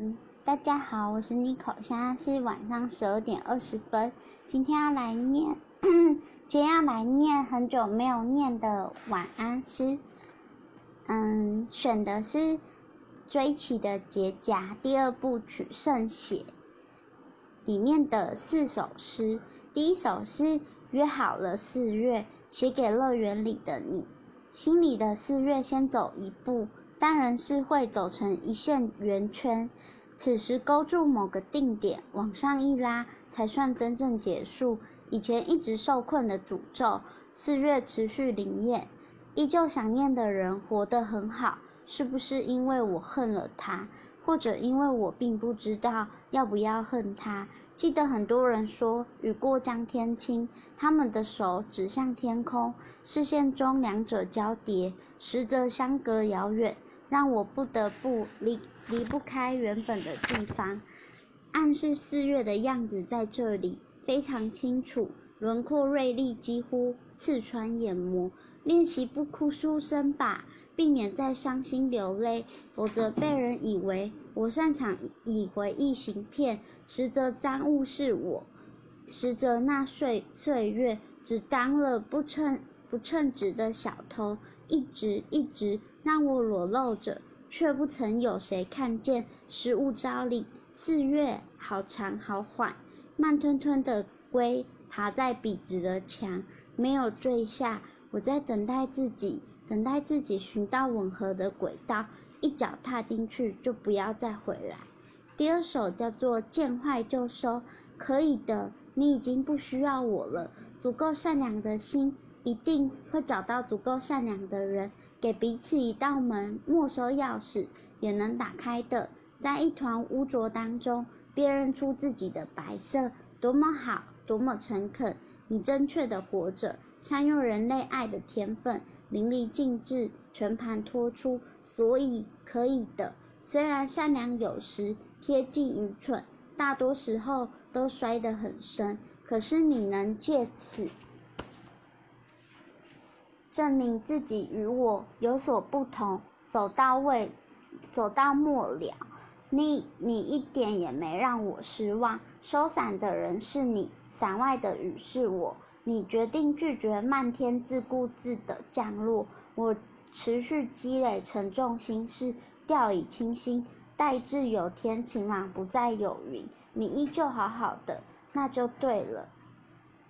嗯，大家好，我是 Nico，现在是晚上十二点二十分，今天要来念，今天要来念很久没有念的晚安诗。嗯，选的是追起的结痂第二部曲圣血里面的四首诗。第一首是约好了四月，写给乐园里的你，心里的四月先走一步。当然是会走成一线圆圈，此时勾住某个定点，往上一拉，才算真正结束。以前一直受困的诅咒，四月持续灵验，依旧想念的人活得很好，是不是因为我恨了他，或者因为我并不知道要不要恨他？记得很多人说雨过江天晴，他们的手指向天空，视线中两者交叠，实则相隔遥远。让我不得不离离不开原本的地方，暗示四月的样子在这里非常清楚，轮廓锐利，几乎刺穿眼膜。练习不哭出声吧，避免再伤心流泪，否则被人以为我擅长以回忆行骗，实则赃物是我，实则那岁岁月只当了不称不称职的小偷。一直一直让我裸露着，却不曾有谁看见。失物招领，四月好长好缓，慢吞吞的龟爬在笔直的墙，没有坠下。我在等待自己，等待自己寻到吻合的轨道，一脚踏进去就不要再回来。第二首叫做见坏就收，可以的，你已经不需要我了，足够善良的心。一定会找到足够善良的人，给彼此一道门，没收钥匙也能打开的。在一团污浊当中，辨认出自己的白色，多么好，多么诚恳。你正确的活着，善用人类爱的天分，淋漓尽致，全盘托出。所以可以的。虽然善良有时贴近愚蠢，大多时候都摔得很深，可是你能借此。证明自己与我有所不同，走到位，走到末了，你你一点也没让我失望。收伞的人是你，伞外的雨是我。你决定拒绝漫天自顾自的降落，我持续积累沉重心事，掉以轻心，待至有天晴朗不再有云，你依旧好好的，那就对了。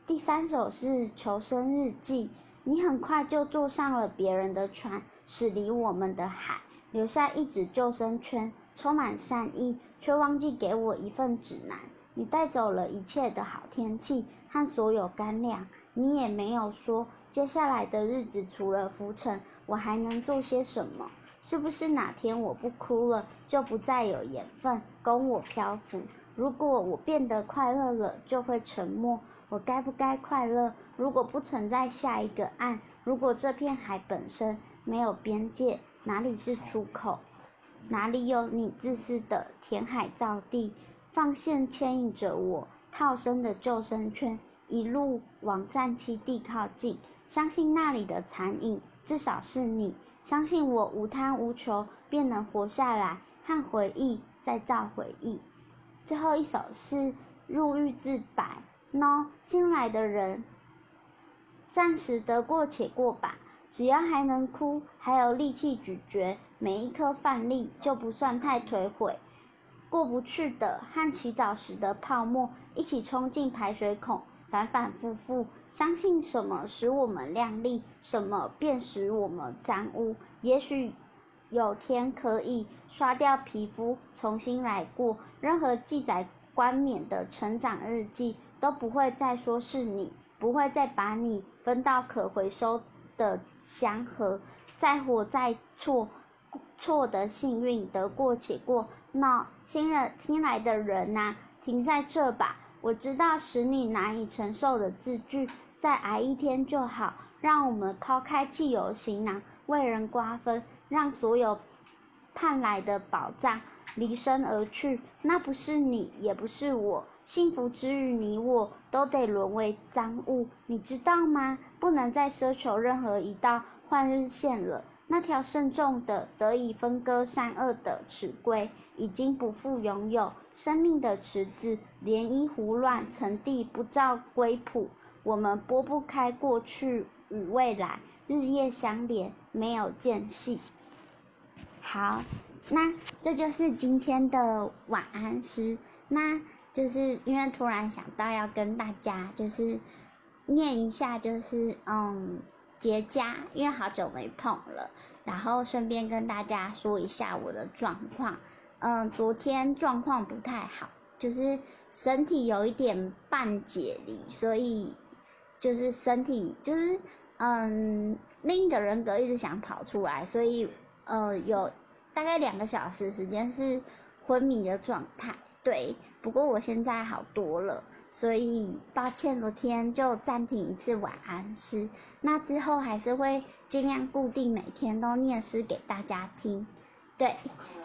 第三首是求生日记。你很快就坐上了别人的船，驶离我们的海，留下一纸救生圈，充满善意，却忘记给我一份指南。你带走了一切的好天气和所有干粮，你也没有说接下来的日子除了浮沉，我还能做些什么？是不是哪天我不哭了，就不再有盐分供我漂浮？如果我变得快乐了，就会沉默。我该不该快乐？如果不存在下一个岸，如果这片海本身没有边界，哪里是出口？哪里有你自私的填海造地，放线牵引着我套生的救生圈，一路往战栖地靠近？相信那里的残影，至少是你。相信我无贪无求，便能活下来，和回忆再造回忆。最后一首是入狱自白。喏，新来的人，暂时得过且过吧。只要还能哭，还有力气咀嚼每一颗饭粒，就不算太颓毁。过不去的，和洗澡时的泡沫一起冲进排水孔，反反复复。相信什么使我们亮丽，什么便使我们脏污。也许有天可以刷掉皮肤，重新来过。任何记载冠冕的成长日记。都不会再说是你，不会再把你分到可回收的箱盒。再活再错，错的幸运得过且过。那新人新来的人呐，停在这吧。我知道使你难以承受的字句，再挨一天就好。让我们抛开汽油行囊，为人瓜分，让所有盼来的宝藏离身而去。那不是你，也不是我。幸福之余，你我都得沦为赃物，你知道吗？不能再奢求任何一道换日线了。那条慎重的得以分割善恶的尺规，已经不复拥有。生命的池子涟漪胡乱，层地不照归谱。我们拨不开过去与未来，日夜相连，没有间隙。好，那这就是今天的晚安诗。那就是因为突然想到要跟大家就是念一下，就是嗯结痂，因为好久没碰了，然后顺便跟大家说一下我的状况。嗯，昨天状况不太好，就是身体有一点半解离，所以就是身体就是嗯另一个人格一直想跑出来，所以呃有大概两个小时时间是昏迷的状态。对，不过我现在好多了，所以抱歉昨天就暂停一次晚安诗，那之后还是会尽量固定每天都念诗给大家听。对，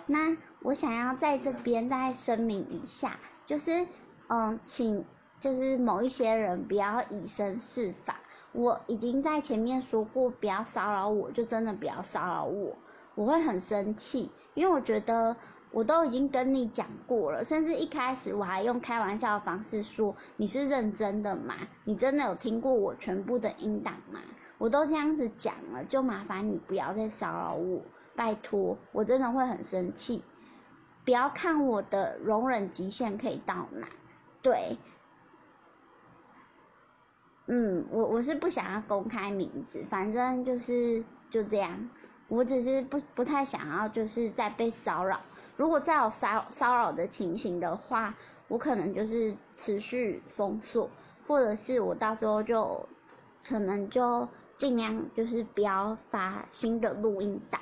那我想要在这边再声明一下，就是，嗯，请就是某一些人不要以身试法。我已经在前面说过，不要骚扰我，就真的不要骚扰我，我会很生气，因为我觉得我都已经跟你讲过了，甚至一开始我还用开玩笑的方式说你是认真的吗？你真的有听过我全部的音档吗？我都这样子讲了，就麻烦你不要再骚扰我。拜托，我真的会很生气。不要看我的容忍极限可以到哪，对，嗯，我我是不想要公开名字，反正就是就这样。我只是不不太想要就是在被骚扰。如果再有骚骚扰的情形的话，我可能就是持续封锁，或者是我到时候就可能就尽量就是不要发新的录音档。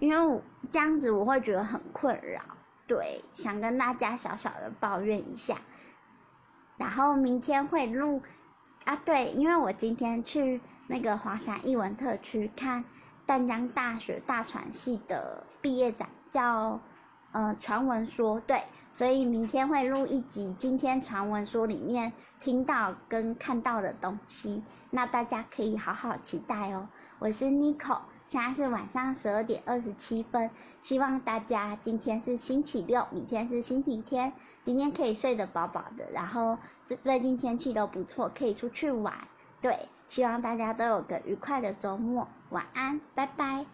因为这样子我会觉得很困扰，对，想跟大家小小的抱怨一下。然后明天会录啊，对，因为我今天去那个华山艺文特区看淡江大学大传系的毕业展，叫呃传闻说，对，所以明天会录一集今天传闻说里面听到跟看到的东西，那大家可以好好期待哦。我是 Nico。现在是晚上十二点二十七分，希望大家今天是星期六，明天是星期天，今天可以睡得饱饱的，然后最最近天气都不错，可以出去玩。对，希望大家都有个愉快的周末，晚安，拜拜。